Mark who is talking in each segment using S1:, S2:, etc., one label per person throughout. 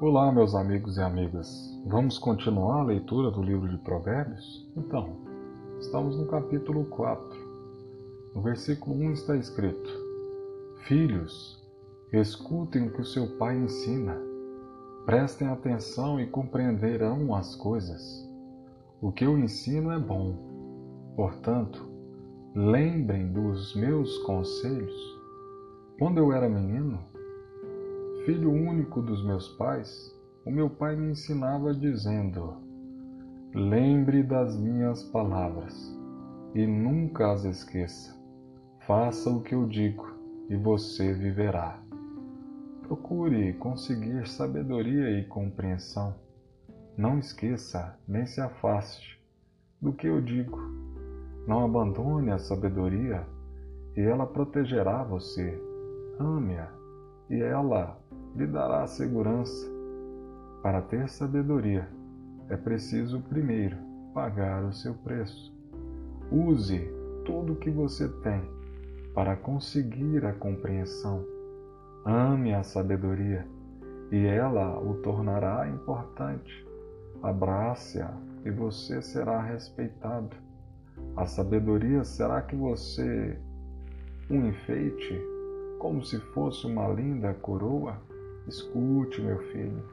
S1: Olá, meus amigos e amigas. Vamos continuar a leitura do livro de Provérbios? Então, estamos no capítulo 4. No versículo 1 está escrito: Filhos, escutem o que o seu pai ensina. Prestem atenção e compreenderão as coisas. O que eu ensino é bom. Portanto, lembrem dos meus conselhos. Quando eu era menino, filho único dos meus pais, o meu pai me ensinava dizendo: Lembre das minhas palavras e nunca as esqueça. Faça o que eu digo e você viverá. Procure conseguir sabedoria e compreensão. Não esqueça nem se afaste do que eu digo. Não abandone a sabedoria e ela protegerá você. Ame-a e ela lhe dará segurança. Para ter sabedoria, é preciso primeiro pagar o seu preço. Use tudo o que você tem para conseguir a compreensão. Ame a sabedoria e ela o tornará importante. Abrace-a e você será respeitado. A sabedoria será que você um enfeite, como se fosse uma linda coroa? Escute, meu filho,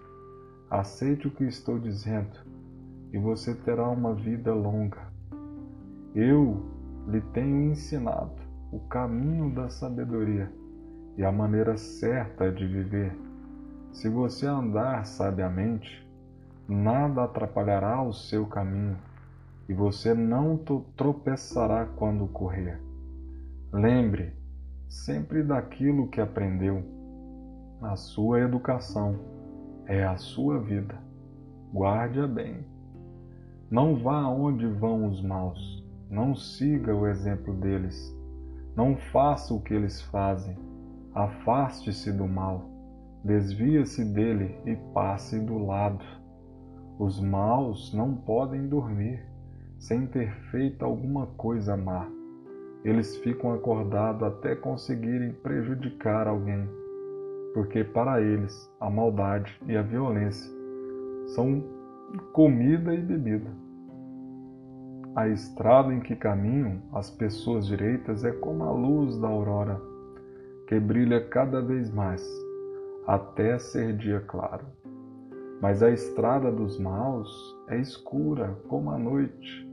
S1: aceite o que estou dizendo e você terá uma vida longa. Eu lhe tenho ensinado o caminho da sabedoria e a maneira certa de viver. Se você andar sabiamente, nada atrapalhará o seu caminho e você não tropeçará quando correr. Lembre sempre daquilo que aprendeu a sua educação é a sua vida. Guarde-a bem. Não vá aonde vão os maus. Não siga o exemplo deles. Não faça o que eles fazem. Afaste-se do mal. Desvia-se dele e passe do lado. Os maus não podem dormir sem ter feito alguma coisa má. Eles ficam acordados até conseguirem prejudicar alguém porque para eles a maldade e a violência são comida e bebida. A estrada em que caminham as pessoas direitas é como a luz da aurora, que brilha cada vez mais, até ser dia claro. Mas a estrada dos maus é escura como a noite.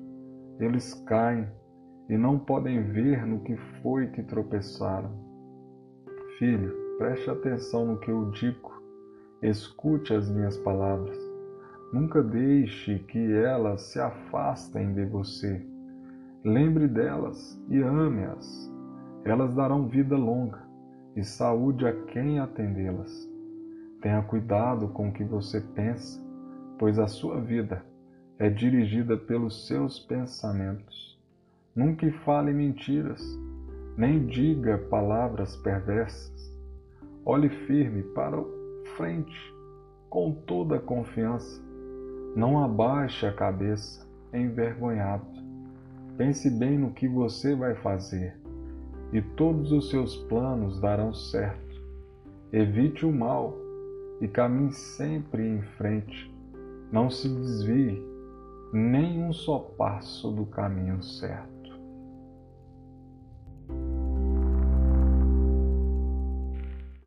S1: Eles caem e não podem ver no que foi que tropeçaram. Filho, Preste atenção no que eu digo. Escute as minhas palavras. Nunca deixe que elas se afastem de você. Lembre delas e ame-as. Elas darão vida longa e saúde a quem atendê-las. Tenha cuidado com o que você pensa, pois a sua vida é dirigida pelos seus pensamentos. Nunca fale mentiras, nem diga palavras perversas. Olhe firme para frente, com toda a confiança. Não abaixe a cabeça, envergonhado. Pense bem no que você vai fazer, e todos os seus planos darão certo. Evite o mal e caminhe sempre em frente. Não se desvie nem um só passo do caminho certo.